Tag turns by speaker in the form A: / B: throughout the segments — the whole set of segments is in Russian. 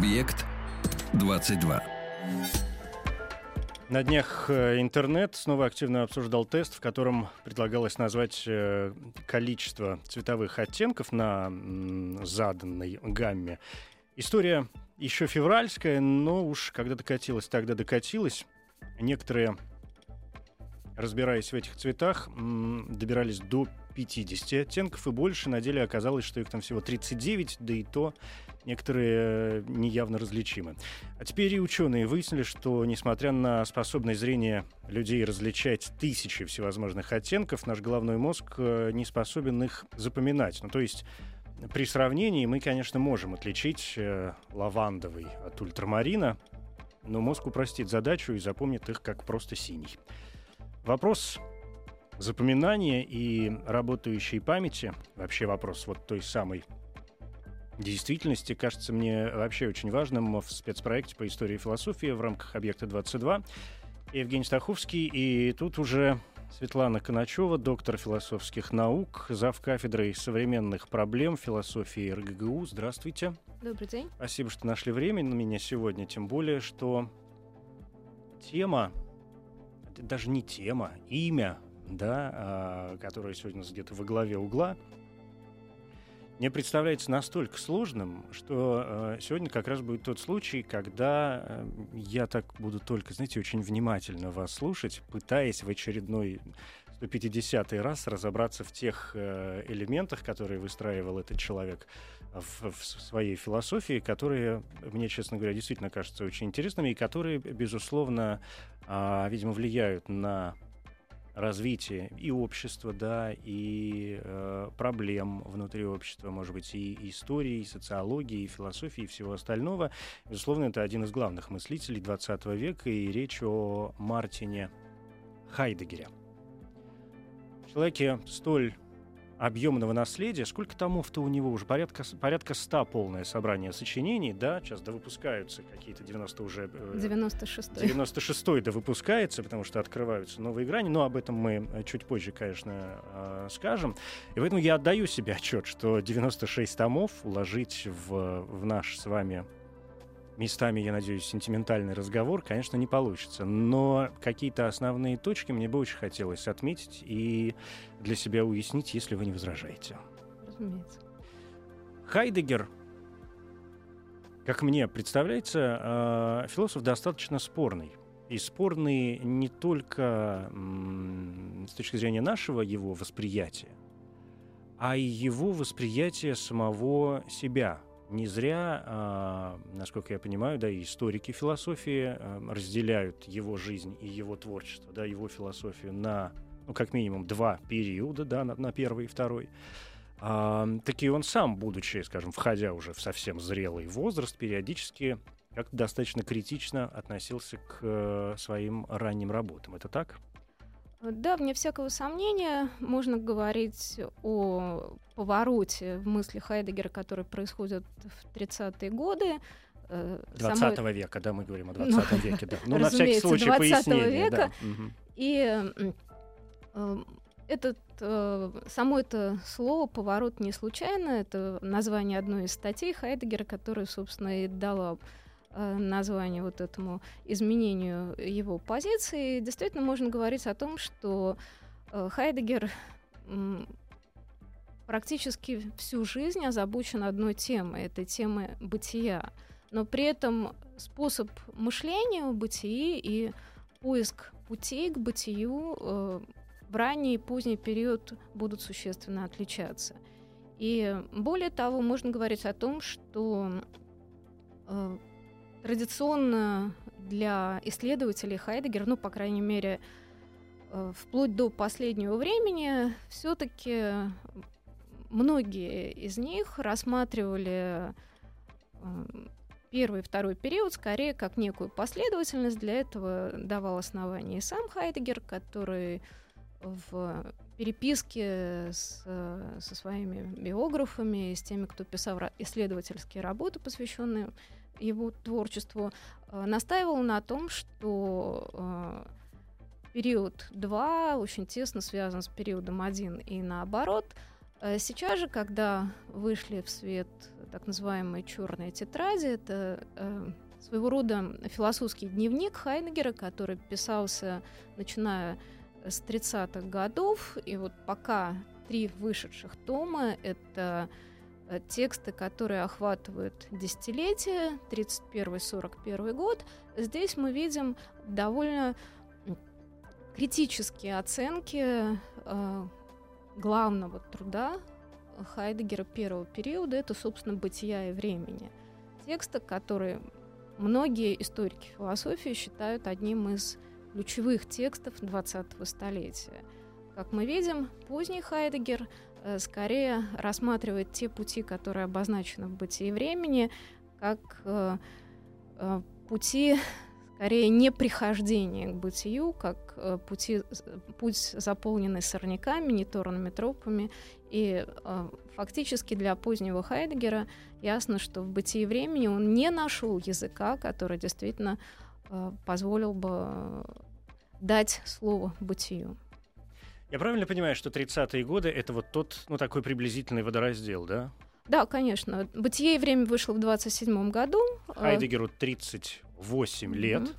A: Объект 22.
B: На днях э, интернет снова активно обсуждал тест, в котором предлагалось назвать э, количество цветовых оттенков на заданной гамме. История еще февральская, но уж когда докатилась, тогда докатилась. Некоторые, разбираясь в этих цветах, добирались до 50 оттенков и больше. На деле оказалось, что их там всего 39, да и то некоторые э, неявно различимы. А теперь и ученые выяснили, что несмотря на способность зрения людей различать тысячи всевозможных оттенков, наш головной мозг э, не способен их запоминать. Ну, то есть при сравнении мы, конечно, можем отличить э, лавандовый от ультрамарина, но мозг упростит задачу и запомнит их как просто синий. Вопрос запоминания и работающей памяти, вообще вопрос вот той самой действительности кажется мне вообще очень важным в спецпроекте по истории и философии в рамках «Объекта 22». Евгений Стаховский, и тут уже Светлана Коначева, доктор философских наук, зав. кафедрой современных проблем философии РГГУ. Здравствуйте.
C: Добрый день.
B: Спасибо, что нашли время на меня сегодня, тем более, что тема, даже не тема, имя, да, а, которое сегодня где-то во главе угла, мне представляется настолько сложным, что э, сегодня как раз будет тот случай, когда э, я так буду только, знаете, очень внимательно вас слушать, пытаясь в очередной 150 раз разобраться в тех э, элементах, которые выстраивал этот человек в, в своей философии, которые мне, честно говоря, действительно кажутся очень интересными и которые, безусловно, э, видимо, влияют на развитие и общества, да, и э, проблем внутри общества, может быть, и истории, и социологии, и философии, и всего остального. Безусловно, это один из главных мыслителей 20 века, и речь о Мартине Хайдегере. Человеке столь объемного наследия. Сколько томов-то у него уже? Порядка, порядка ста полное собрание сочинений, да? Сейчас да выпускаются какие-то 90 уже...
C: 96-й.
B: 96-й да выпускается, потому что открываются новые грани. Но об этом мы э, чуть позже, конечно, э, скажем. И поэтому я отдаю себе отчет, что 96 томов уложить в, в наш с вами местами, я надеюсь, сентиментальный разговор, конечно, не получится. Но какие-то основные точки мне бы очень хотелось отметить и для себя уяснить, если вы не возражаете.
C: Разумеется.
B: Хайдегер, как мне представляется, э, философ достаточно спорный. И спорный не только с точки зрения нашего его восприятия, а и его восприятия самого себя, не зря, а, насколько я понимаю, да, и историки философии а, разделяют его жизнь и его творчество, да, его философию на, ну, как минимум, два периода, да, на, на первый и второй. А, так и он сам, будучи, скажем, входя уже в совсем зрелый возраст, периодически как-то достаточно критично относился к э, своим ранним работам. Это так?
C: Да, вне всякого сомнения, можно говорить о повороте в мысли Хайдегера, который происходит в 30-е годы.
B: 20 э, Самой... века, да, мы говорим о 20 ну, веке, да. Ну, на всякий случай 20 пояснение. Века. Да.
C: И э, этот, э, само это слово «поворот» не случайно. Это название одной из статей Хайдегера, которая, собственно, и дала название вот этому изменению его позиции, действительно можно говорить о том, что э, Хайдегер практически всю жизнь озабочен одной темой, этой темой бытия. Но при этом способ мышления о бытии и поиск путей к бытию э, в ранний и поздний период будут существенно отличаться. И более того, можно говорить о том, что Традиционно для исследователей Хайдегер, ну, по крайней мере, э, вплоть до последнего времени, все-таки многие из них рассматривали первый и второй период скорее как некую последовательность. Для этого давал основание и сам Хайдегер, который в переписке с, со своими биографами, с теми, кто писал исследовательские работы, посвященные его творчеству, э, настаивал на том, что э, период 2 очень тесно связан с периодом 1 и наоборот. Э, сейчас же, когда вышли в свет так называемые черные тетради, это своего рода философский дневник Хайнегера, который писался начиная с 30-х годов. И вот пока три вышедших тома — это тексты, которые охватывают десятилетия, 31-41 год. Здесь мы видим довольно критические оценки э, главного труда Хайдегера первого периода, это, собственно, «Бытия и времени». Текста, которые многие историки философии считают одним из ключевых текстов 20-го столетия. Как мы видим, поздний Хайдегер э, скорее рассматривает те пути, которые обозначены в бытии времени, как э, э, пути скорее не прихождения к бытию, как э, пути, путь, заполненный сорняками, неторными тропами. И э, фактически для позднего Хайдегера ясно, что в бытии времени он не нашел языка, который действительно Э, позволил бы дать слово бытию.
B: Я правильно понимаю, что 30-е годы это вот тот, ну, такой приблизительный водораздел, да?
C: Да, конечно. «Бытие и время» вышло в 27 году.
B: Э, Хайдегеру 38 лет. Mm-hmm.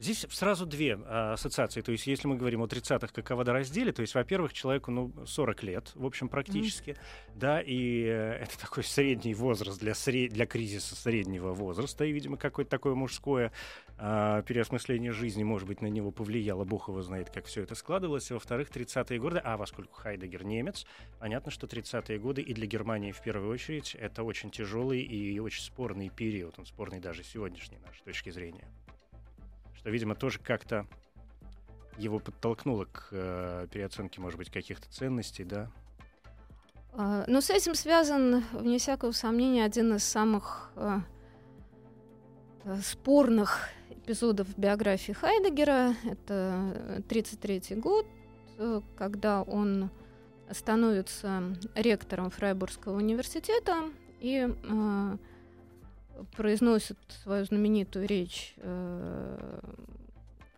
B: Здесь сразу две а, ассоциации. То есть, если мы говорим о 30-х как о водоразделе, то есть, во-первых, человеку ну, 40 лет, в общем, практически, mm-hmm. да, и э, это такой средний возраст для, сред... для кризиса среднего возраста, и, видимо, какое-то такое мужское а, переосмысление жизни, может быть, на него повлияло, бог его знает, как все это складывалось. Во-вторых, 30-е годы, а поскольку Хайдегер немец, понятно, что 30-е годы и для Германии в первую очередь это очень тяжелый и очень спорный период, он спорный даже сегодняшней нашей точки зрения что, видимо, тоже как-то его подтолкнуло к э, переоценке, может быть, каких-то ценностей, да?
C: Uh, ну, с этим связан, вне всякого сомнения, один из самых uh, спорных эпизодов биографии Хайдегера. Это 1933 год, э, когда он становится ректором Фрайбургского университета и uh, произносит свою знаменитую речь э,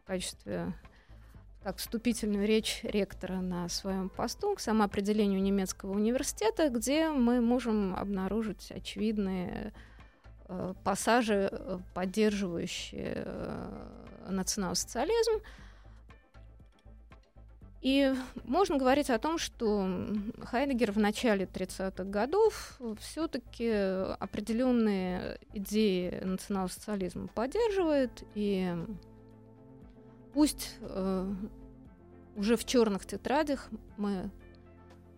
C: в качестве как вступительную речь ректора на своем посту к самоопределению немецкого университета, где мы можем обнаружить очевидные э, пассажи, э, поддерживающие э, национал-социализм. И можно говорить о том, что Хайдегер в начале 30-х годов все-таки определенные идеи национал-социализма поддерживает, и пусть э, уже в черных тетрадях мы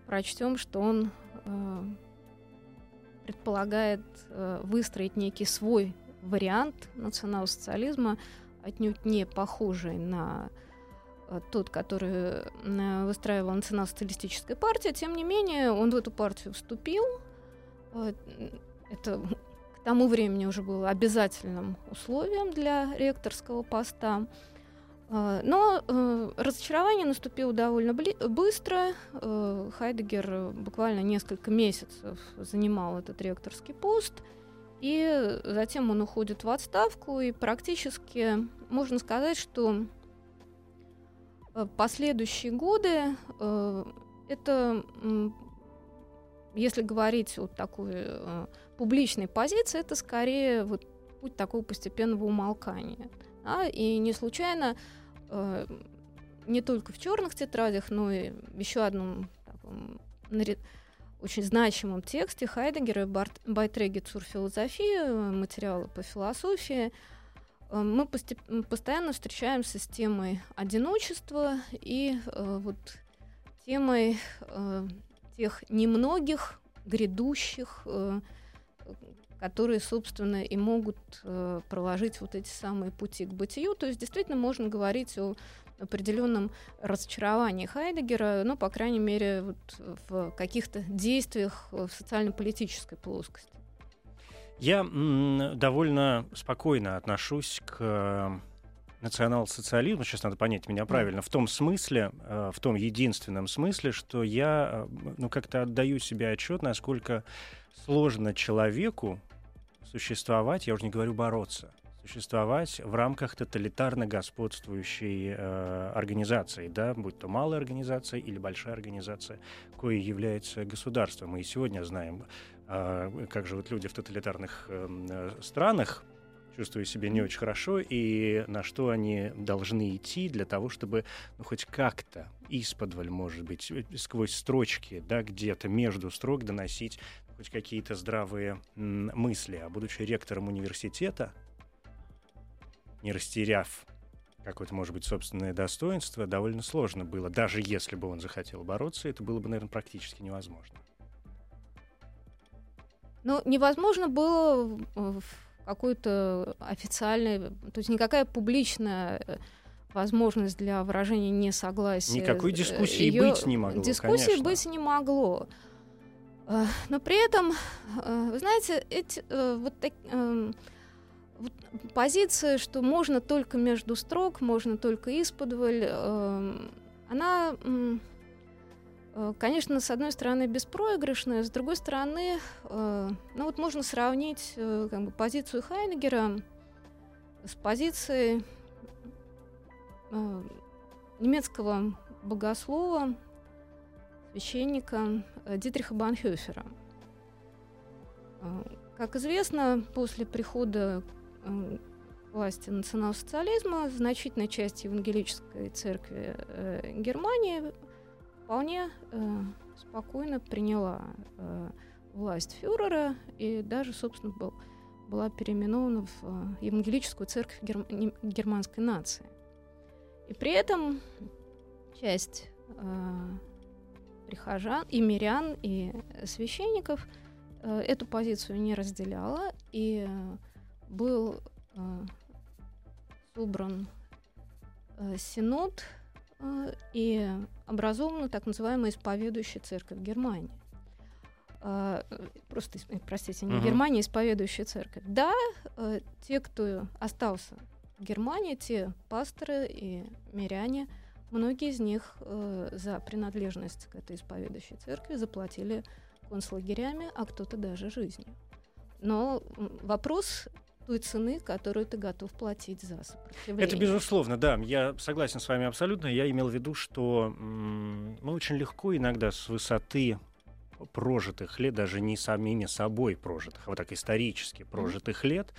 C: прочтем, что он э, предполагает э, выстроить некий свой вариант национал-социализма, отнюдь не похожий на тот, который э, выстраивал национал-социалистическая партия, тем не менее он в эту партию вступил. Э, это к тому времени уже было обязательным условием для ректорского поста. Но разочарование наступило довольно быстро. Хайдегер буквально несколько месяцев занимал этот ректорский пост. И затем он уходит в отставку, и практически можно сказать, что Э, последующие годы э, это, если говорить о такой э, публичной позиции, это скорее вот путь такого постепенного умолкания. Да? И не случайно не только в черных тетрадях, но и еще одном таком, очень значимом тексте Хайдегера «Байтреги цур философии», материалы по философии, Э, мы постоянно встречаемся с темой одиночества и э, вот темой э, тех немногих грядущих, э, которые, собственно, и могут э, проложить вот эти самые пути к бытию. То есть действительно можно говорить о определенном разочаровании Хайдегера, ну, по крайней мере, вот в каких-то действиях в социально-политической плоскости.
B: Я довольно спокойно отношусь к э, национал-социализму, сейчас надо понять меня правильно, в том смысле, э, в том единственном смысле, что я э, ну, как-то отдаю себе отчет, насколько сложно человеку существовать, я уже не говорю бороться, существовать в рамках тоталитарно господствующей э, организации, да, будь то малая организация или большая организация, кое является государством. Мы и сегодня знаем, э, как живут люди в тоталитарных эм, э, странах, чувствуя себя не очень хорошо, и на что они должны идти для того, чтобы ну, хоть как-то исподволь, может быть, э, сквозь строчки, да, где-то между строк доносить хоть какие-то здравые мысли. А будучи ректором университета, не растеряв какое-то, может быть, собственное достоинство, довольно сложно было. Даже если бы он захотел бороться, это было бы, наверное, практически невозможно.
C: Ну, невозможно было в какой-то официальной, то есть никакая публичная э, возможность для выражения несогласия.
B: Никакой
C: э,
B: дискуссии
C: её-
B: быть не могло,
C: Дискуссии
B: конечно.
C: быть не могло. Но при этом, э, вы знаете, эти вот, так- эм, вот позиция, что можно только между строк, можно только исподволь, эм, она, конечно, с одной стороны беспроигрышная, с другой стороны, э, ну вот можно сравнить э, как бы, позицию Хайнегера с позицией э, немецкого богослова, священника э, Дитриха Банхёфера. Э, Как известно, после прихода э, власти национал-социализма значительная часть евангелической церкви э, Германии вполне э, спокойно приняла э, власть фюрера и даже, собственно, был, была переименована в э, евангелическую церковь герм- германской нации. И при этом часть э, прихожан и мирян и священников э, эту позицию не разделяла и был э, собран э, синод и образована так называемая исповедующая церковь Германии. Э, Просто, простите, не
B: Мгм.
C: Германия, исповедующая церковь. Да, э, те, кто остался в Германии, те пасторы и миряне, многие из них э, за принадлежность к этой исповедующей церкви заплатили концлагерями, а кто-то даже жизнью. Но вопрос той цены, которую ты готов платить за сопротивление.
B: Это безусловно, да. Я согласен с вами абсолютно. Я имел в виду, что мы очень легко иногда с высоты прожитых лет, даже не самими собой прожитых, а вот так исторически прожитых лет,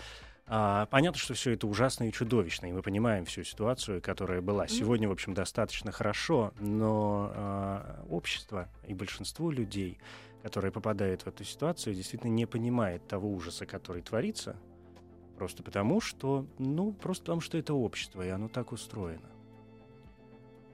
B: а, понятно, что все это ужасно и чудовищно, и мы понимаем всю ситуацию, которая была. Сегодня, в общем, достаточно хорошо, но а, общество и большинство людей, которые попадают в эту ситуацию, действительно не понимает того ужаса, который творится, Просто потому, что, ну, просто потому, что это общество, и оно так устроено.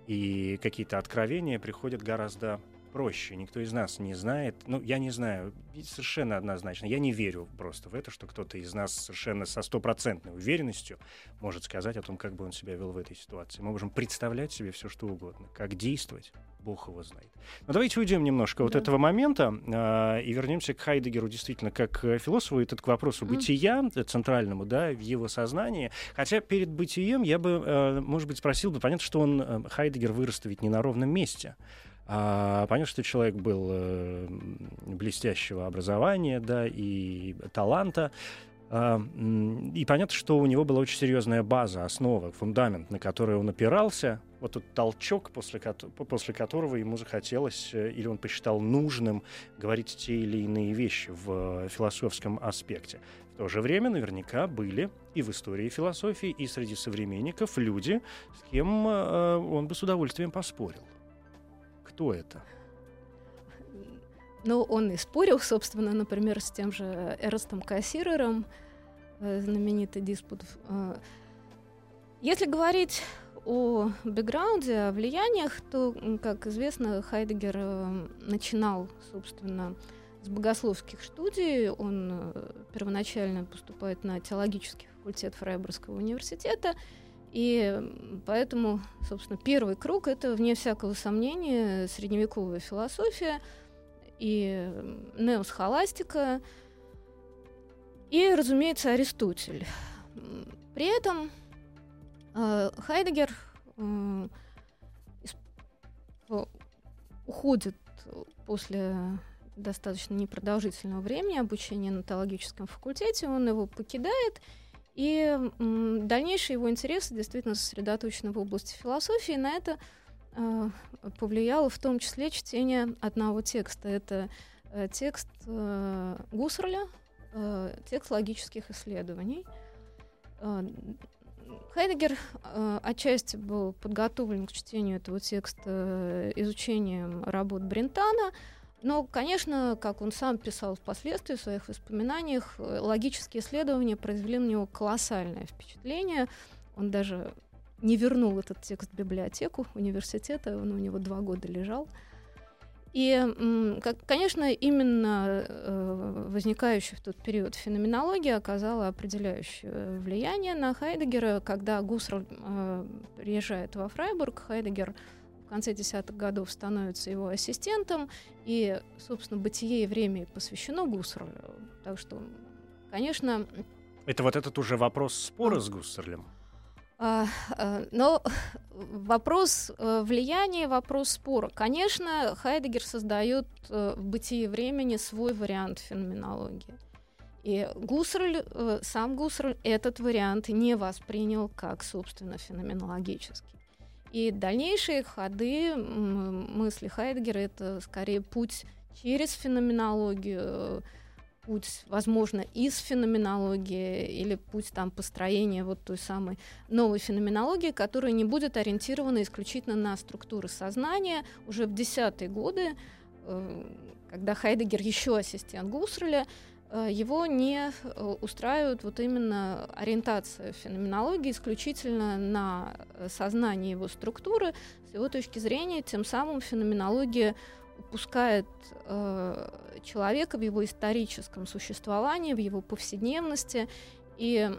B: И какие-то откровения приходят гораздо проще. Никто из нас не знает. Ну, я не знаю, совершенно однозначно. Я не верю просто в это, что кто-то из нас совершенно со стопроцентной уверенностью может сказать о том, как бы он себя вел в этой ситуации. Мы можем представлять себе все, что угодно. Как действовать, Бог его знает. Но давайте уйдем немножко от
C: Да.
B: этого момента а, и вернемся к Хайдегеру действительно как э, философу, и этот к вопросу
C: Мгм.
B: бытия э, центральному, да, в его сознании. Хотя перед бытием я бы, э, может быть, спросил бы, понятно, что он, э, Хайдегер, вырос ведь не на ровном месте. А, понятно, что человек был э, блестящего образования, да, и таланта. А, и понятно, что у него была очень серьезная база, основа, фундамент, на который он опирался. Вот тот толчок, после, после которого ему захотелось, э, или он посчитал нужным говорить те или иные вещи в э, философском аспекте. В то же время наверняка были и в истории философии, и среди современников люди, с кем э, он бы с удовольствием поспорил. Кто это?
C: Ну, он и спорил, собственно, например, с тем же Эрстом Кассирером, э, знаменитый диспут. Э, Если говорить о бэкграунде, о влияниях, то, как известно, Хайдегер э, начинал, собственно, с богословских студий. Он первоначально поступает на теологический факультет Фрайбургского университета, и поэтому, собственно, первый круг — это, вне всякого сомнения, средневековая философия — и неосхоластика. и, разумеется, Аристотель. При этом э, Хайдегер э, уходит после достаточно непродолжительного времени обучения на теологическом факультете, он его покидает, и дальнейшие его интересы действительно сосредоточены в области философии. На это повлияло в том числе чтение одного текста. Это э, текст э, Гусарля, э, текст логических исследований. Э, Хайдегер э, отчасти был подготовлен к чтению этого текста э, изучением работ Брентана, но, конечно, как он сам писал впоследствии в своих воспоминаниях, э, логические исследования произвели на него колоссальное впечатление. Он даже не вернул этот текст в библиотеку университета, он у него два года лежал. И, конечно, именно э, возникающая в тот период феноменология оказала определяющее влияние на Хайдегера. Когда Гусарль э, приезжает во Фрайбург, Хайдегер в конце десятых годов становится его ассистентом, и, собственно, «Бытие и время» посвящено Гуссерлю. Так что, конечно...
B: Это вот этот уже вопрос спора с Гуссерлем?
C: А, а, но вопрос э, влияния, вопрос спора. Конечно, Хайдегер создает э, в бытии времени свой вариант феноменологии. И Гуссерль, э, сам Гуссерль этот вариант не воспринял как, собственно, феноменологический. И дальнейшие ходы мысли Хайдегера — это скорее путь через феноменологию, путь, возможно, из феноменологии или путь там построения вот той самой новой феноменологии, которая не будет ориентирована исключительно на структуры сознания. Уже в десятые годы, э, когда Хайдегер еще ассистент Гусреля, э, его не э, устраивает вот именно ориентация феноменологии исключительно на сознание его структуры. С его точки зрения, тем самым феноменология упускает э, человека в его историческом существовании, в его повседневности. И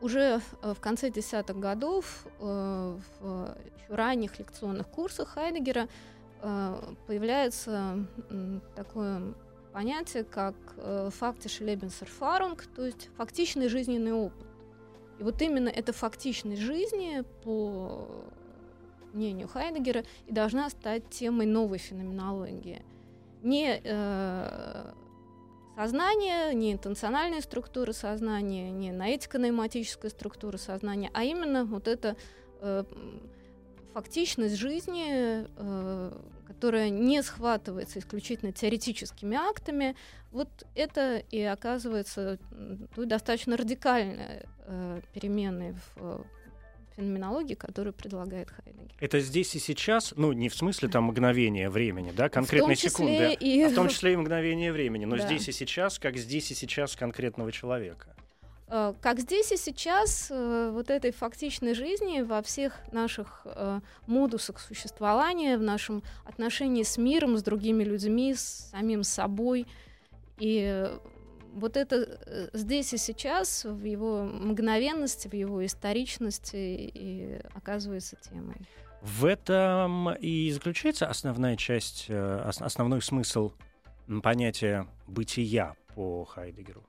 C: уже в конце десятых годов э, в еще ранних лекционных курсах Хайдегера э, появляется э, такое понятие, как э, фактиш Лебенсерфарунг, то есть фактичный жизненный опыт. И вот именно эта фактичность жизни по мнению Хайдегера, и должна стать темой новой феноменологии. Не э, сознание, не интенциональные структуры сознания, не наэтико-нейматическая структура сознания, а именно вот эта э, фактичность жизни, э, которая не схватывается исключительно теоретическими актами, вот это и оказывается ну, достаточно радикальной э, переменой в феноменологии, которую предлагает Хайдегер.
B: Это здесь и сейчас, ну, не в смысле там мгновения времени, да, конкретной секунды, и... а в том числе и мгновение времени, но да. здесь и сейчас, как здесь и сейчас конкретного человека.
C: Э, как здесь и сейчас э, вот этой фактичной жизни во всех наших э, модусах существования, в нашем отношении с миром, с другими людьми, с самим собой и вот это э, здесь и сейчас, в его мгновенности, в его историчности и оказывается темой.
B: В этом и заключается основная часть, э, основной смысл понятия бытия по Хайдегеру.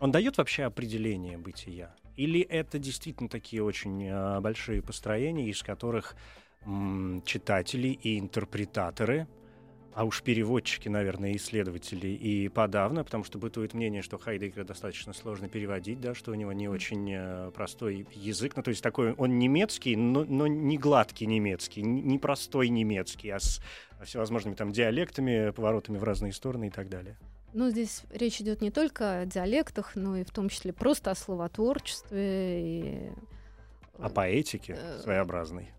B: Он дает вообще определение бытия? Или это действительно такие очень э, большие построения, из которых читатели и интерпретаторы а уж переводчики, наверное, исследователи и подавно, потому что бытует мнение, что Хайдегера достаточно сложно переводить, да, что у него не очень э, простой язык, ну то есть такой он немецкий, но, но не гладкий немецкий, не простой немецкий, а с всевозможными там диалектами, поворотами в разные стороны и так далее.
C: Ну, здесь речь идет не только о диалектах, но и в том числе просто о словотворчестве и...
B: О поэтике э, своеобразной.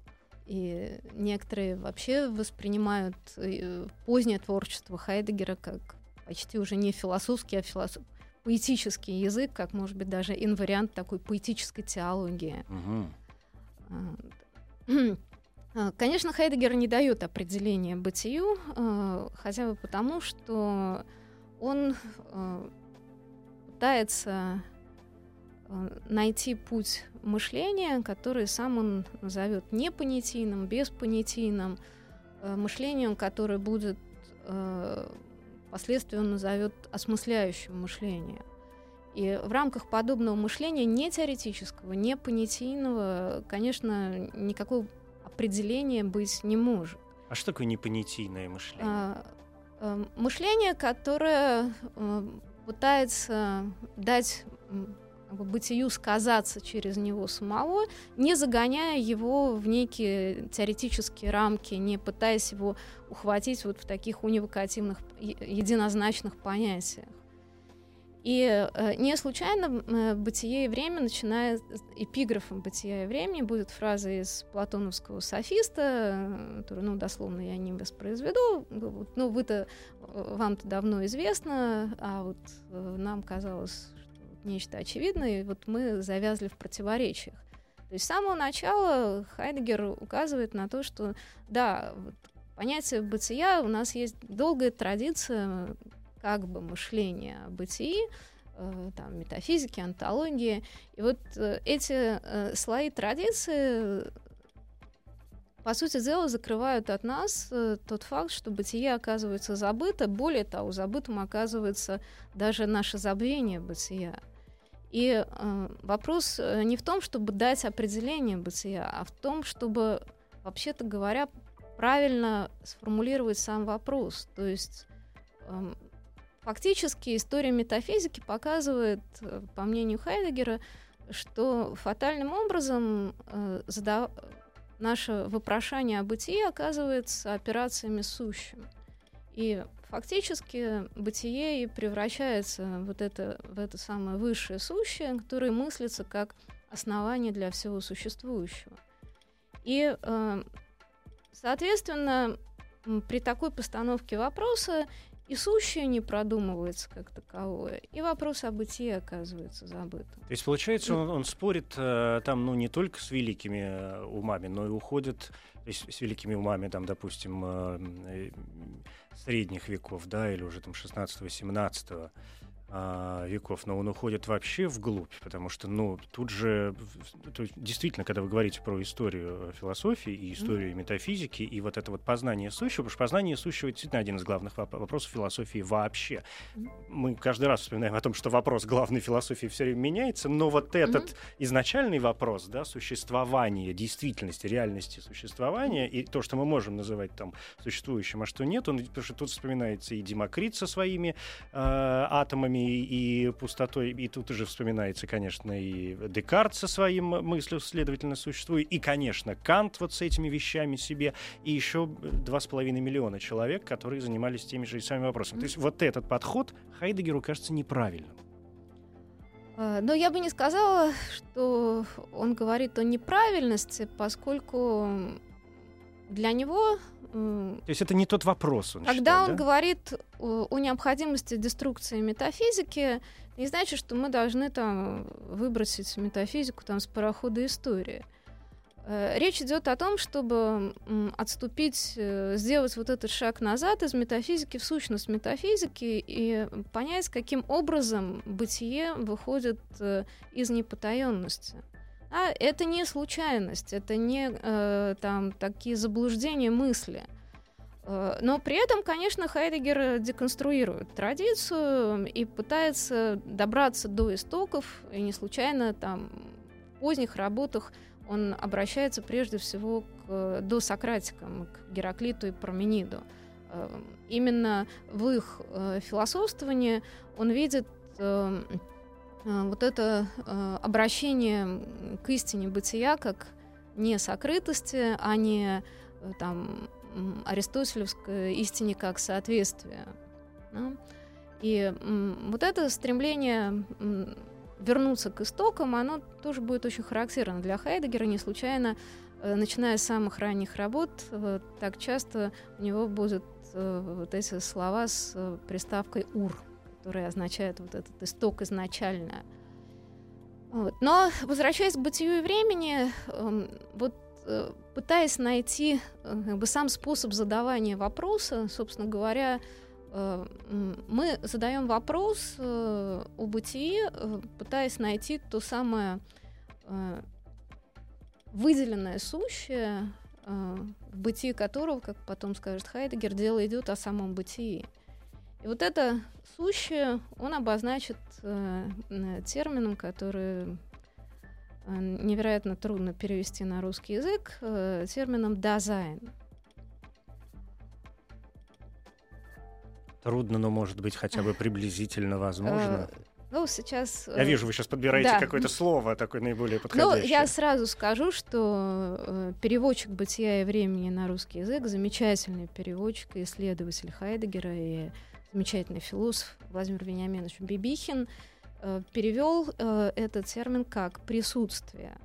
C: И некоторые вообще воспринимают э, позднее творчество Хайдегера как почти уже не философский, а философ... поэтический язык, как, может быть, даже инвариант такой поэтической теологии. Угу. Конечно, Хайдегер не дает определения бытию, а, хотя бы потому, что он а, пытается найти путь мышления, который сам он назовет непонятийным, беспонятийным, э, мышлением, которое будет э, впоследствии он назовет осмысляющим мышление. И в рамках подобного мышления, не теоретического, не понятийного, конечно, никакого определения быть не может.
B: А что такое непонятийное мышление?
C: А, а, мышление, которое а, пытается дать бытию сказаться через него самого, не загоняя его в некие теоретические рамки, не пытаясь его ухватить вот в таких унивокативных, единозначных понятиях. И э, не случайно э, «Бытие и время» начинает эпиграфом «Бытия и времени» будет фраза из платоновского софиста, э, которую, ну, дословно я не воспроизведу. Ну, вы-то, э, вам-то давно известно, а вот э, нам казалось, нечто очевидное, и вот мы завязли в противоречиях. То есть с самого начала Хайдегер указывает на то, что, да, вот, понятие бытия у нас есть долгая традиция как бы мышления о бытии, э, там, метафизики, антологии. И вот э, эти э, слои традиции, по сути дела, закрывают от нас тот факт, что бытие оказывается забыто. Более того, забытым оказывается даже наше забвение бытия. И э, вопрос не в том, чтобы дать определение бытия, а в том, чтобы, вообще-то говоря, правильно сформулировать сам вопрос. То есть э, Фактически история метафизики показывает, э, по мнению Хайдегера, что фатальным образом э, задав... наше вопрошание о бытии оказывается операциями сущим. И фактически бытие и превращается вот это, в это самое высшее сущее, которое мыслится как основание для всего существующего. И, э, соответственно, при такой постановке вопроса и сущее не продумывается как таковое, и вопрос о бытии оказывается забытым.
B: То есть, получается, он, он спорит э, там, ну, не только с великими э, умами, но и уходит то есть, с великими умами, там, допустим, средних веков, да, или уже там 16-17 а, веков, но он уходит вообще вглубь, потому что, ну, тут же, то есть, действительно, когда вы говорите про историю философии и историю mm-hmm. метафизики, и вот это вот познание сущего, потому что познание сущего действительно один из главных вопросов философии вообще. Mm-hmm. Мы каждый раз вспоминаем о том, что вопрос главной философии все время меняется, но вот этот mm-hmm. изначальный вопрос, да, существования, действительности, реальности существования, и то, что мы можем называть там существующим, а что нет, он, потому что тут вспоминается и Демокрит со своими э, атомами, и пустотой. И тут уже вспоминается, конечно, и Декарт со своим мыслью, следовательно, существует. И, конечно, Кант вот с этими вещами себе. И еще два с половиной миллиона человек, которые занимались теми же самыми вопросами. То есть вот этот подход Хайдегеру кажется неправильным.
C: А, но я бы не сказала, что он говорит о неправильности, поскольку для него
B: то есть это не тот вопрос.
C: Он когда считает, он да? говорит о, о необходимости деструкции метафизики, не значит, что мы должны там выбросить метафизику там с парохода истории. Э, речь идет о том, чтобы отступить, э, сделать вот этот шаг назад из метафизики в сущность метафизики и понять, каким образом бытие выходит э, из непотаенности. А это не случайность, это не э, там такие заблуждения мысли. Э, но при этом, конечно, Хайдегер деконструирует традицию и пытается добраться до истоков, и не случайно там в поздних работах он обращается прежде всего к досократикам, к Гераклиту и Пармениду. Э, именно в их э, философствовании он видит э, Э, вот это э, обращение к истине бытия как не сокрытости, а не э, там аристотелевской истине как соответствие. Да? И вот это стремление вернуться к истокам, оно тоже будет очень характерно для Хайдегера. Не случайно, начиная с самых ранних работ, так часто у него будут вот эти слова с приставкой «ур», которые означают вот этот исток изначально. Вот. Но возвращаясь к бытию и времени, э, вот э, пытаясь найти э, как бы сам способ задавания вопроса, собственно говоря, э, мы задаем вопрос о бытии, пытаясь найти то самое выделенное сущее, в бытии которого, как потом скажет Хайдеггер, дело идет о самом бытии. И вот это сущее он обозначит э, термином, который э, невероятно трудно перевести на русский язык, э, термином «Dasein».
B: Трудно, но может быть хотя бы приблизительно возможно.
C: Э, ну, сейчас...
B: Я
C: э,
B: вижу, вы сейчас подбираете
C: да.
B: какое-то слово такое наиболее
C: Ну,
B: подходящее.
C: я сразу скажу, что э, переводчик бытия и времени на русский язык, замечательный переводчик и исследователь Хайдегера и замечательный философ Владимир Вениаминович Бибихин э, перевел э, этот термин как присутствие.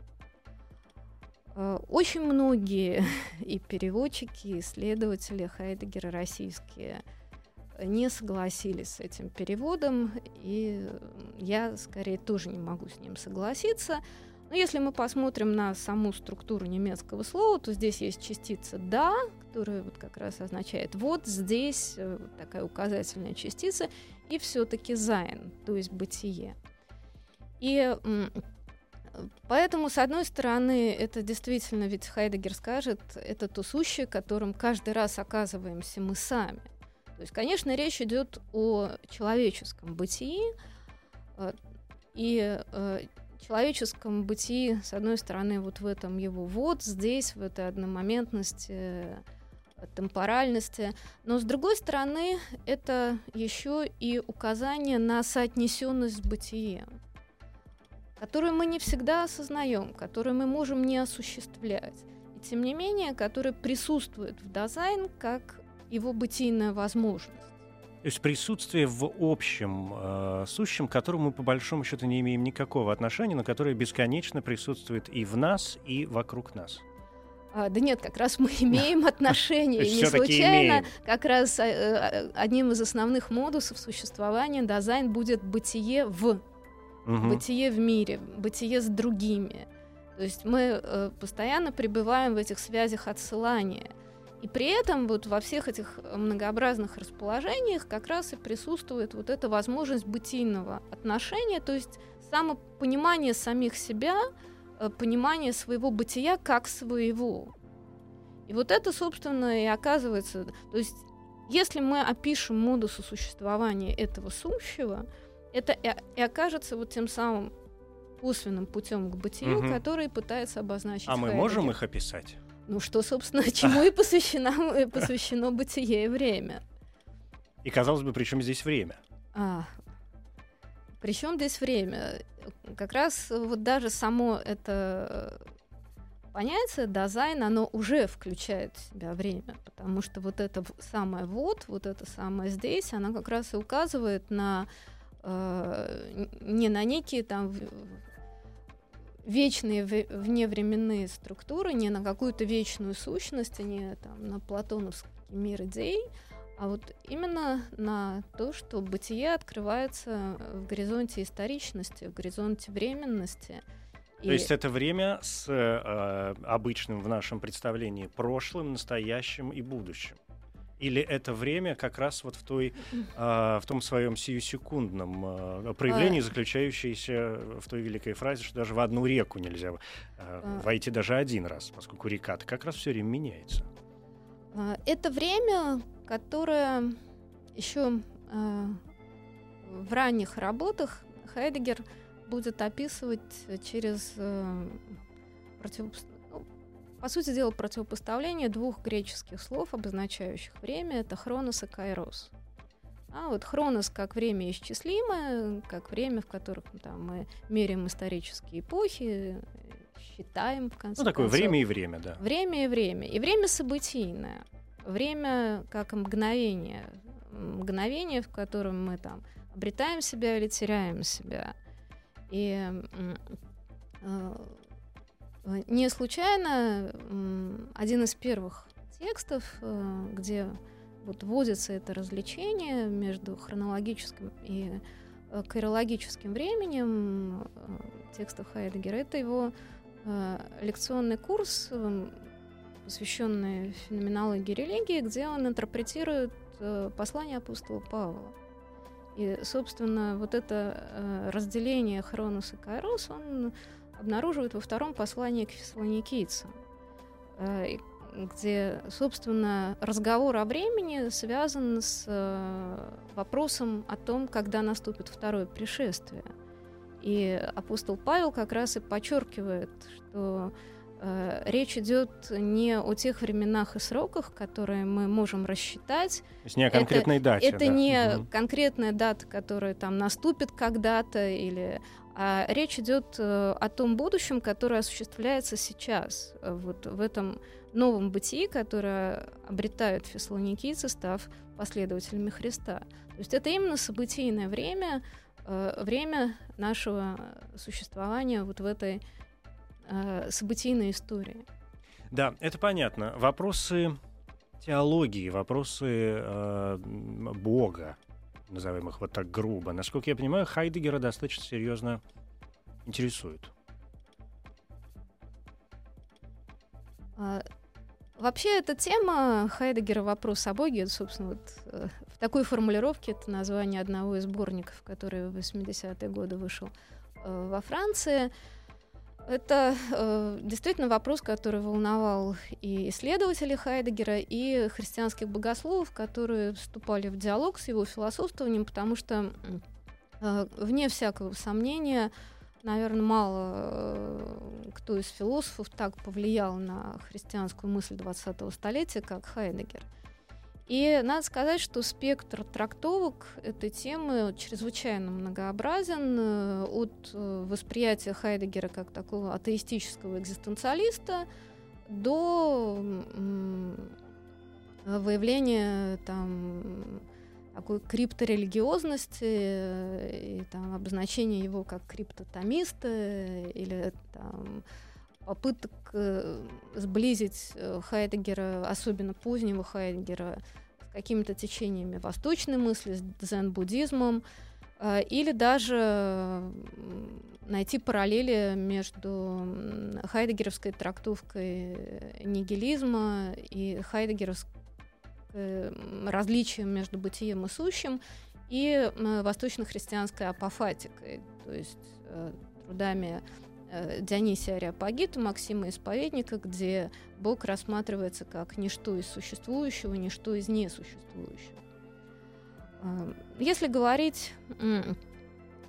C: Э, Очень многие и переводчики, и исследователи Хайдегера российские не согласились с этим переводом, и я скорее тоже не могу с ним согласиться. Но если мы посмотрим на саму структуру немецкого слова, то здесь есть частица «да», которая вот как раз означает «вот здесь» э, такая указательная частица, и все-таки «sein», то есть «бытие». И поэтому, с одной стороны, это действительно, ведь Хайдегер скажет, это то сущее, которым каждый раз оказываемся мы сами. То есть, конечно, речь идет о человеческом бытии, э, и э, человеческом бытии, с одной стороны, вот в этом его вот здесь, в этой одномоментности, э, темпоральности, но с другой стороны, это еще и указание на соотнесенность с бытием, которую мы не всегда осознаем, которую мы можем не осуществлять, и тем не менее, который присутствует в дизайн как его бытийная возможность.
B: То есть присутствие в общем э, сущем, к которому мы по большому счету не имеем никакого отношения, но которое бесконечно присутствует и в нас, и вокруг нас.
C: А, да нет, как раз мы имеем отношения. И не случайно
B: имеем.
C: как раз э, э, одним из основных модусов существования дизайн будет бытие в, бытие в мире, бытие с другими. То есть мы э, постоянно пребываем в этих связях отсылания. И при этом вот во всех этих многообразных расположениях как раз и присутствует вот эта возможность бытийного отношения, то есть самопонимание самих себя, э, понимание своего бытия как своего. И вот это, собственно, и оказывается... То есть если мы опишем модусы существования этого сущего, это и, и окажется вот тем самым косвенным путем к бытию,
B: Мгм.
C: который пытается обозначить
B: А мы можем их описать?
C: Ну что, собственно, чему и посвящено, э, посвящено бытие и время.
B: И казалось бы, при чем здесь время?
C: А, причем здесь время? Как раз вот даже само это понятие дизайн, оно уже включает в себя время, потому что вот это самое вот, вот это самое здесь, оно как раз и указывает на э, не на некие там вечные ве- вневременные структуры, не на какую-то вечную сущность, а не там, на платоновский мир идей, а вот именно на то, что бытие открывается в горизонте историчности, в горизонте временности.
B: То есть это время с э, обычным в нашем представлении прошлым, настоящим и будущим? Или это время как раз вот в, той, э, в том своем сиюсекундном э, проявлении,
C: А.
B: заключающееся в той великой фразе, что даже в одну реку нельзя э, войти даже один раз, поскольку река как раз все время меняется.
C: Это время, которое еще в ранних работах Хайдегер будет описывать через э, ну, по сути дела противопоставление двух греческих слов, обозначающих время, это хронос и кайрос. А вот хронос как время исчислимое, как время, в котором там, мы меряем исторические эпохи, считаем в конце
B: Ну, такое
C: концов.
B: время и время, да.
C: Время и время. И время событийное. Время как мгновение. Мгновение, в котором мы там обретаем себя или теряем себя. И м, э, не случайно один из первых текстов, э, где вот вводится это развлечение между хронологическим и э, кайрологическим временем текстов Хайдегера, это его лекционный курс, э, посвященный феноменологии религии, где он интерпретирует послание апостола Павла. И, собственно, вот это разделение Хронос и Кайрос он обнаруживает во втором послании к фессалоникийцам. Э, где, собственно, разговор о времени связан с э, вопросом о том, когда наступит второе пришествие. И апостол Павел как раз и подчеркивает, что э, речь идет не о тех временах и сроках, которые мы можем рассчитать. То
B: есть не о конкретной
C: это,
B: дате.
C: Это
B: да.
C: не
B: угу.
C: конкретная дата, которая там наступит когда-то, или а речь идет э, о том будущем, которое осуществляется сейчас, э, вот в этом новом бытии, которое обретают фессалоникийцы, став последователями Христа. То есть это именно событийное время, э, время нашего существования вот в этой событийной истории.
B: Да, это понятно. Вопросы теологии, вопросы э, Бога, назовем их вот так грубо, насколько я понимаю, Хайдегера достаточно серьезно интересуют.
C: А, вообще, эта тема Хайдегера «Вопрос о Боге», собственно, вот, э, в такой формулировке это название одного из сборников, который в 80-е годы вышел э, во Франции. Это э, действительно вопрос, который волновал и исследователей Хайдегера, и христианских богословов, которые вступали в диалог с его философствованием, потому что, э, вне всякого сомнения, наверное, мало э, кто из философов так повлиял на христианскую мысль 20-го столетия, как Хайдегер. И надо сказать, что спектр трактовок этой темы чрезвычайно многообразен э, от э, восприятия Хайдегера как такого атеистического экзистенциалиста до выявления там, такой крипторелигиозности и там, обозначения его как криптотомиста или там, попыток э, сблизить э, Хайдегера, особенно позднего Хайдегера, с какими-то течениями восточной мысли, с дзен-буддизмом, э, или даже найти параллели между хайдегеровской трактовкой нигилизма и хайдегеровским различием между бытием и сущим и восточно-христианской апофатикой, то есть трудами Дионисия Ариапагита, Максима Исповедника, где Бог рассматривается как ничто из существующего, ничто из несуществующего. Э, если говорить э,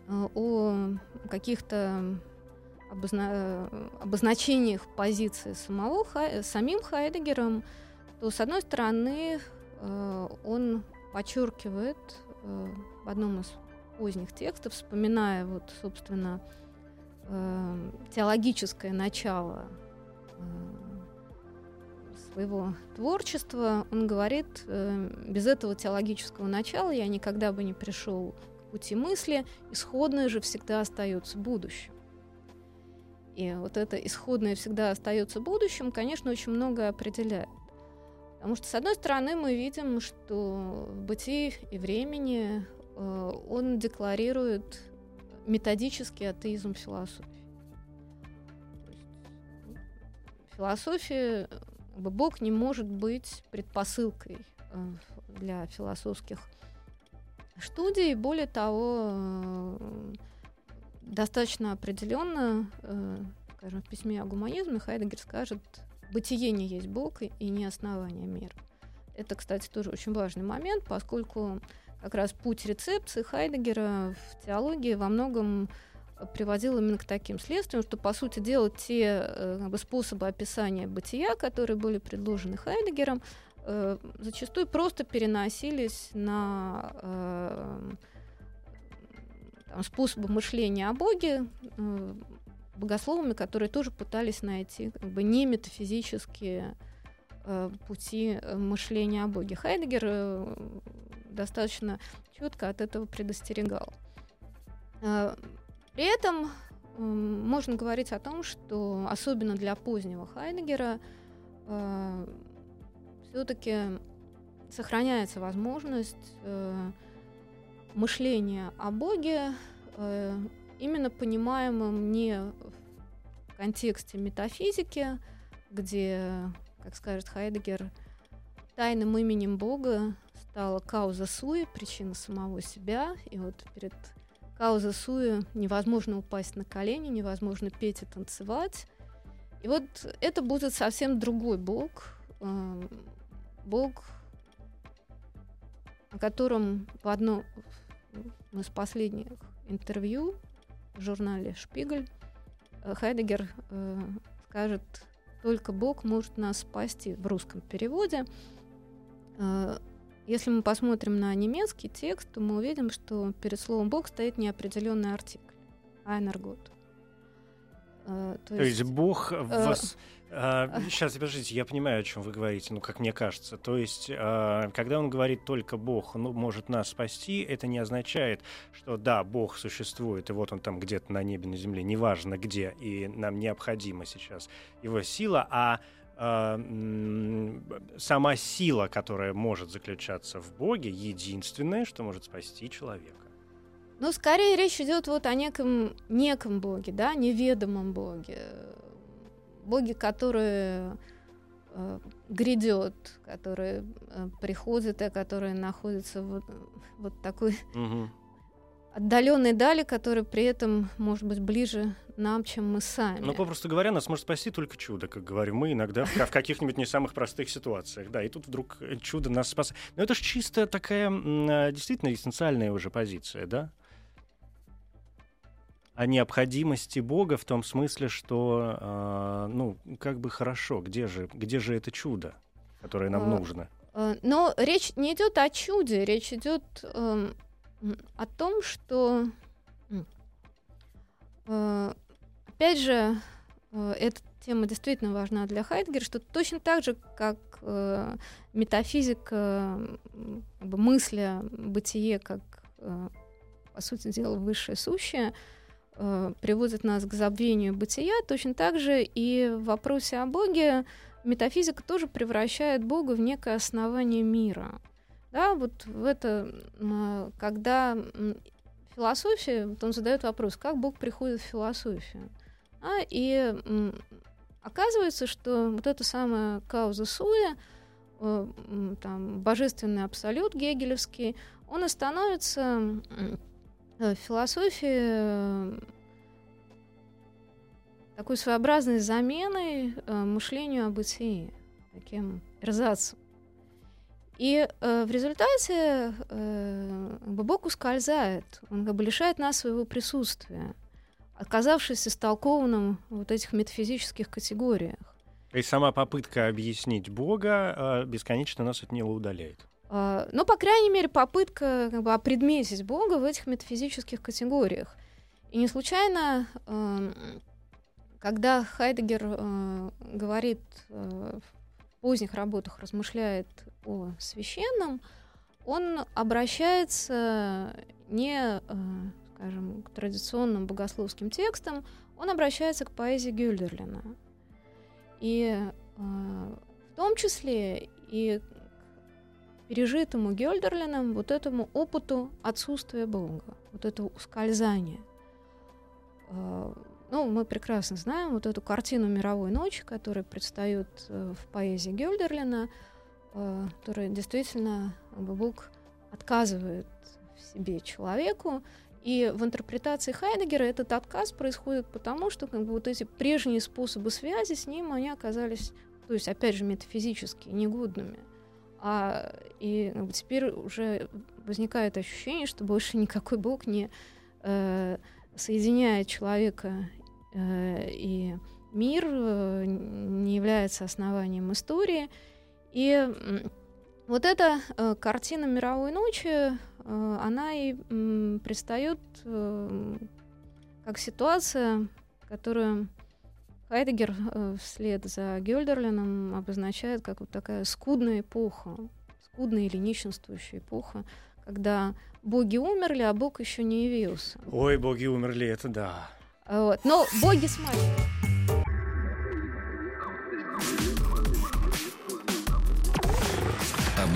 C: о каких-то обозна... обозначениях позиции самого Хай... самим Хайдегером, то, с одной стороны, он подчеркивает в одном из поздних текстов, вспоминая вот, собственно, э, теологическое начало э, своего творчества, он говорит, э, без этого теологического начала я никогда бы не пришел к пути мысли, исходное же всегда остается будущим. И вот это исходное всегда остается будущим, конечно, очень многое определяет. Потому что, с одной стороны, мы видим, что в бытии и времени э, он декларирует методический атеизм философии. В философии Бог не может быть предпосылкой э, для философских студий. Более того, э, достаточно определенно, э, скажем, в письме о гуманизме Хайдегер скажет, бытие не есть Бог и не основание мира. Это, кстати, тоже очень важный момент, поскольку как раз путь рецепции Хайдегера в теологии во многом приводил именно к таким следствиям, что, по сути дела, те э, как бы, способы описания бытия, которые были предложены Хайдегером, э, зачастую просто переносились на э, там, способы мышления о Боге, э, богословами, которые тоже пытались найти как бы, не метафизические э, пути э, мышления о Боге. Хайдегер э, достаточно четко от этого предостерегал. А, при этом можно говорить о том, что особенно для позднего Хайдегера а, все-таки сохраняется возможность э, мышления о Боге э, именно понимаемым не в контексте метафизики, где, как скажет Хайдегер, тайным именем Бога стала кауза суи, причина самого себя. И вот перед кауза суи невозможно упасть на колени, невозможно петь и танцевать. И вот это будет совсем другой бог, э, Бог, о котором в одно из последних интервью в журнале «Шпигель» э, Хайдегер э, скажет, только Бог может нас спасти в русском переводе. Э, если мы посмотрим на немецкий текст, то мы увидим, что перед словом Бог стоит неопределенный артикль. Айнергот.
B: Э, то, то есть, есть Бог э, вас... А, сейчас, подождите, я понимаю, о чем вы говорите, ну, как мне кажется. То есть, а, когда он говорит только Бог ну, может нас спасти, это не означает, что да, Бог существует, и вот он там где-то на небе, на земле, неважно где, и нам необходима сейчас его сила, а, сама сила, которая может заключаться в Боге, единственное, что может спасти человека.
C: Ну, скорее речь идет вот о неком, неком Боге, да, неведомом Боге. Боге, который э, грядет, который э, приходит и который находится вот, вот такой угу. Отдаленной дали, который при этом может быть ближе нам, чем мы сами.
B: Ну, попросту говоря, нас может спасти только чудо, как говорим мы иногда в каких-нибудь не самых простых ситуациях. Да, и тут вдруг чудо нас спасает. Но это же чисто такая э, действительно эссенциальная уже позиция, да? о необходимости Бога в том смысле, что, э, ну, как бы хорошо, где же, где же это чудо, которое нам а, нужно?
C: Но речь не идет о чуде, речь идет э, о том, что, э, опять же, э, эта тема действительно важна для Хайдгера, что точно так же, как э, метафизика как бы мысли, бытие, как, по сути дела, высшее сущее — приводит нас к забвению бытия, точно так же и в вопросе о Боге метафизика тоже превращает Бога в некое основание мира. Да, вот в это, когда философия, вот он задает вопрос, как Бог приходит в философию. А, и оказывается, что вот это самое кауза суя, э, там, божественный абсолют гегелевский, он и становится Э, философии э, такой своеобразной заменой мышлению о бытии, таким эрзацем. И э, в результате э, Бог ускользает, он как бы лишает нас своего присутствия, оказавшись истолкованным вот этих метафизических категориях.
B: И сама попытка объяснить Бога э, бесконечно нас от него удаляет.
C: А, ну, по крайней мере, попытка как бы, опредметить Бога в этих метафизических категориях. И не случайно, эм, когда Хайдегер э, говорит э, в поздних работах, размышляет о священном, он обращается не, э, скажем, к традиционным богословским текстам, он обращается к поэзии Гюльдерлина. И в том числе и пережитому Гёльдерлином вот этому опыту отсутствия Бога, вот этого ускользания. А, ну, мы прекрасно знаем вот эту картину мировой ночи, которая предстает э, в поэзии Гёльдерлина, а, которая действительно Бог отказывает в себе человеку, и в интерпретации Хайдегера этот отказ происходит потому, что как бы, вот эти прежние способы связи с ним, они оказались, то есть, опять же, метафизически негодными. А, и как бы, теперь уже возникает ощущение, что больше никакой Бог не э, соединяет человека э, и мир, э, не является основанием истории. И вот эта э, картина мировой ночи, э, она и э, предстает э, как ситуация, которая Хайдегер э, вслед за Гёльдерлином обозначает как вот такая скудная эпоха, скудная или нищенствующая эпоха, когда боги умерли, а бог еще не явился.
B: Ой, боги умерли, это да.
C: Вот. Но боги смогли.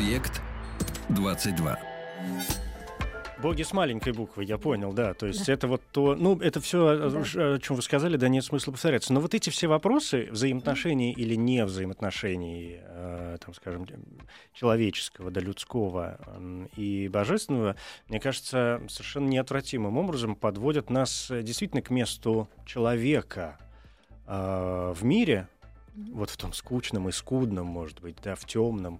A: Объект 22.
B: Боги с маленькой буквы, я понял, да. То есть да. это вот то, ну, это все, да. о чем вы сказали, да, нет смысла повторяться. Но вот эти все вопросы взаимоотношений или не взаимоотношений, э, там, скажем, человеческого, да, людского э, и божественного, мне кажется, совершенно неотвратимым образом подводят нас действительно к месту человека э, в мире, mm-hmm. вот в том скучном и скудном, может быть, да, в темном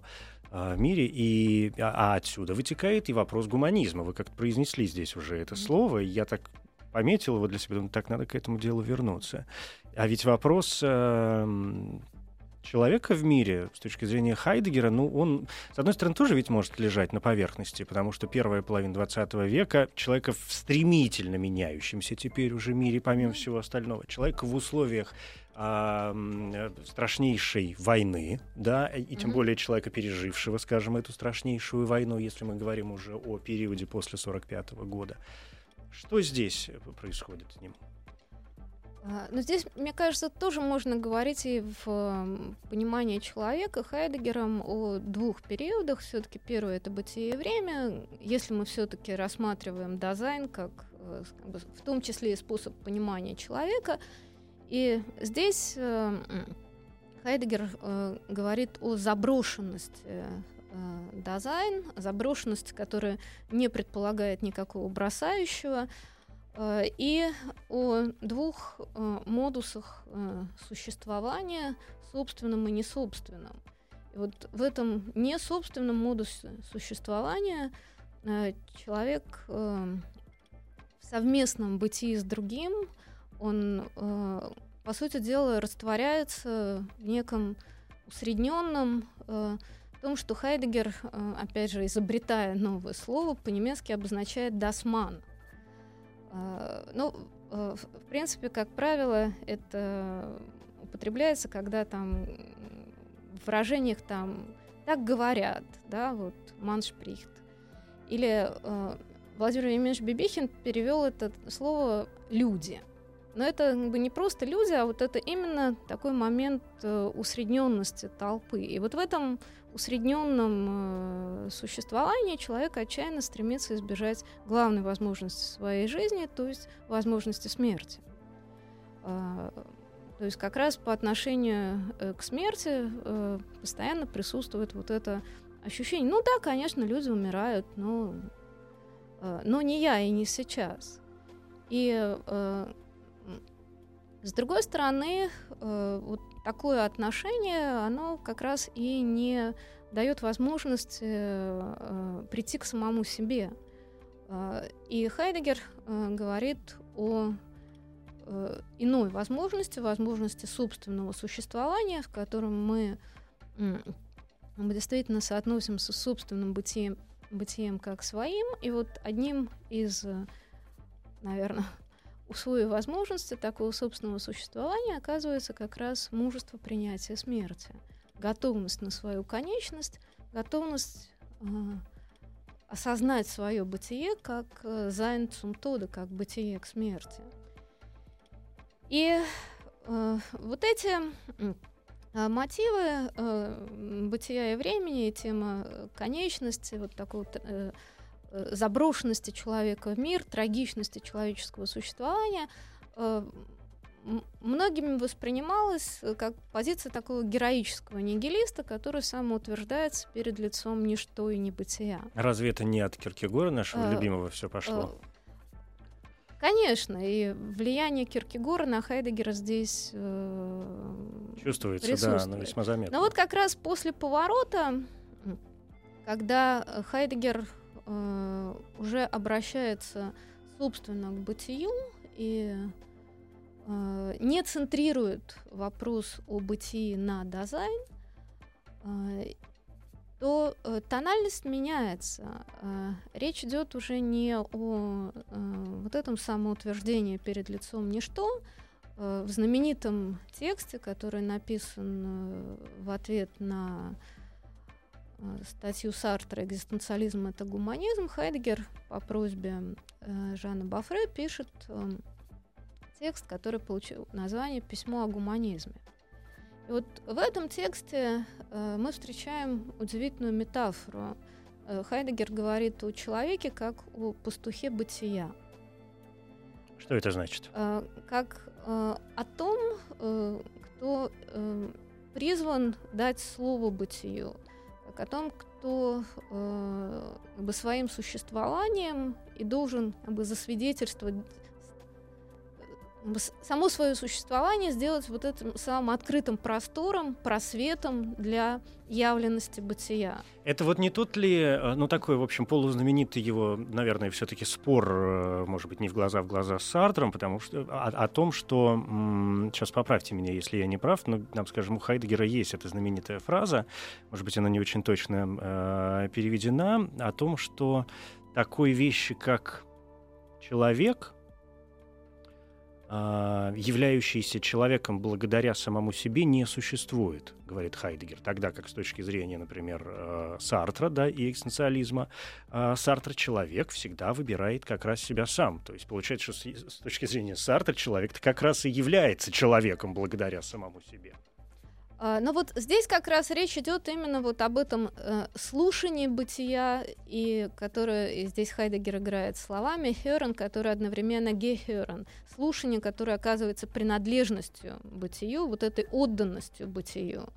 B: э, мире. И, а, а отсюда вытекает и вопрос гуманизма. Вы как-то произнесли здесь уже это слово, и я так пометил его для себя, думаю, так надо к этому делу вернуться. А ведь вопрос э, человека в мире, с точки зрения Хайдегера, ну, он, с одной стороны, тоже ведь может лежать на поверхности, потому что первая половина 20 века человека в стремительно меняющемся теперь уже мире, помимо всего остального, человека в условиях а, страшнейшей войны, да, и тем mm-hmm. более человека, пережившего, скажем, эту страшнейшую войну, если мы говорим уже о периоде после 45 года. Что здесь происходит с ним?
C: А, но здесь, мне кажется, тоже можно говорить и в понимании человека Хайдегером о двух периодах. Все-таки первое это бытие и время. Если мы все-таки рассматриваем дизайн как э, в том числе и способ понимания человека, и здесь э, Хайдегер э, говорит о заброшенности дизайн, заброшенности, которая не предполагает никакого бросающего, Э, и о двух э, модусах э, существования, собственном и несобственном. И вот в этом несобственном модусе существования человек в совместном бытии с другим, он, по сути дела, растворяется в неком усредненном в том, что Хайдегер, опять же, изобретая новое слово, по-немецки обозначает «дасман», а, ну, э, в принципе, как правило, это употребляется, когда там в выражениях там так говорят, да, вот маншприхт. Или э, Владимир Емельевич Бибихин перевел это слово люди. Но это как бы не просто люди, а вот это именно такой момент э, усредненности толпы. И вот в этом усредненном э, существовании человек отчаянно стремится избежать главной возможности своей жизни, то есть возможности смерти. Э, то есть как раз по отношению э, к смерти постоянно присутствует вот это ощущение. Ну да, конечно, люди умирают, но, но не я и не сейчас. И с другой стороны, э, вот такое отношение, оно как раз и не дает возможность э, э, прийти к самому себе. И Хайдегер говорит о иной возможности, возможности собственного существования, в котором мы, мы действительно соотносимся с собственным бытием, бытием как своим. И вот одним из, наверное, условие возможности такого собственного существования оказывается как раз мужество принятия смерти, готовность на свою конечность, готовность э, осознать свое бытие как э, цумтода, как бытие к смерти. И э, вот эти э, мотивы э, бытия и времени, тема конечности, вот такого э, Э, заброшенности человека в мир, трагичности человеческого существования э, многими воспринималась э, как позиция такого героического нигилиста, который самоутверждается перед лицом ничто и небытия.
B: Разве это не от Киркегора, нашего любимого, все пошло?
C: Конечно, и влияние Киркегора на Хайдегера здесь
B: э, чувствуется, да, но весьма заметно.
C: Но вот как раз после поворота, когда Хайдегер э, уже обращается, собственно, к бытию и э, не центрирует вопрос о бытии на дизайн, э, то э, тональность меняется. Э, речь идет уже не о э, вот этом самоутверждении перед лицом ничто, э, в знаменитом тексте, который написан э, в ответ на статью Сартра «Экзистенциализм – это гуманизм», Хайдгер по просьбе э, Жана Бафре пишет э, текст, который получил название «Письмо о гуманизме». И вот в этом тексте э, мы встречаем удивительную метафору. Э, Хайдегер говорит о человеке как о пастухе бытия.
B: Что это значит?
C: Э, как э, о том, э, кто э, призван дать слово бытию, о том, кто э, как бы своим существованием и должен как бы засвидетельствовать само свое существование сделать вот этим самым открытым простором, просветом для явленности бытия.
B: Это вот не тот ли, э, ну такой, в общем, полузнаменитый его, наверное, все-таки спор, э, может быть, не в глаза в глаза с Сартром, потому что о, о том, что, сейчас поправьте меня, если я не прав, но, нам, скажем, у Хайдегера есть эта знаменитая фраза, может быть, она не очень точно э, переведена, о том, что такой вещи, как человек, а, являющийся человеком благодаря самому себе, не существует, говорит Хайдегер. Тогда как с точки зрения, например, э, Сартра да, и экстенциализма, э, Сартр человек всегда выбирает как раз себя сам. То есть получается, что с точки зрения Сартра человек как раз и является человеком благодаря самому себе.
C: А, но вот здесь как раз речь идет именно вот об этом э, слушании бытия, и которое здесь Хайдегер играет словами Херен, который одновременно гехерен, слушание, которое оказывается принадлежностью бытию, вот этой отданностью бытию.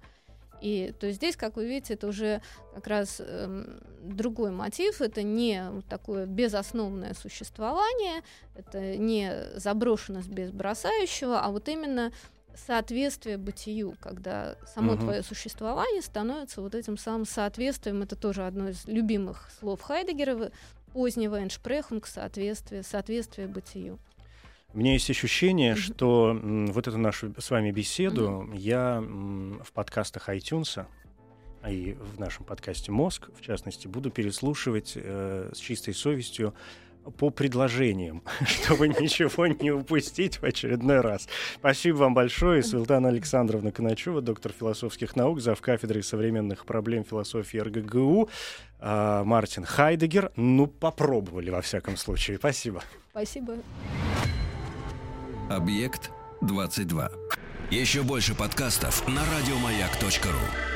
C: И то есть здесь, как вы видите, это уже как раз эм, другой мотив, это не такое безосновное существование, это не заброшенность без бросающего, а вот именно соответствие бытию, когда само угу. твое существование становится вот этим самым соответствием. Это тоже одно из любимых слов Хайдегера позднего «эншпрехунг» — соответствие, соответствие бытию.
B: У меня есть ощущение, mm-hmm. что м, вот эту нашу с вами беседу mm-hmm. я м, в подкастах iTunes а и в нашем подкасте «Мозг», в частности, буду переслушивать э, с чистой совестью по предложениям, чтобы ничего не упустить в очередной раз. Спасибо вам большое. Светлана Александровна Коначева, доктор философских наук, зав. кафедрой современных проблем философии РГГУ. А, Мартин Хайдегер. Ну, попробовали, во всяком случае. Спасибо.
C: Спасибо.
A: Объект 22. Еще больше подкастов на радиомаяк.ру.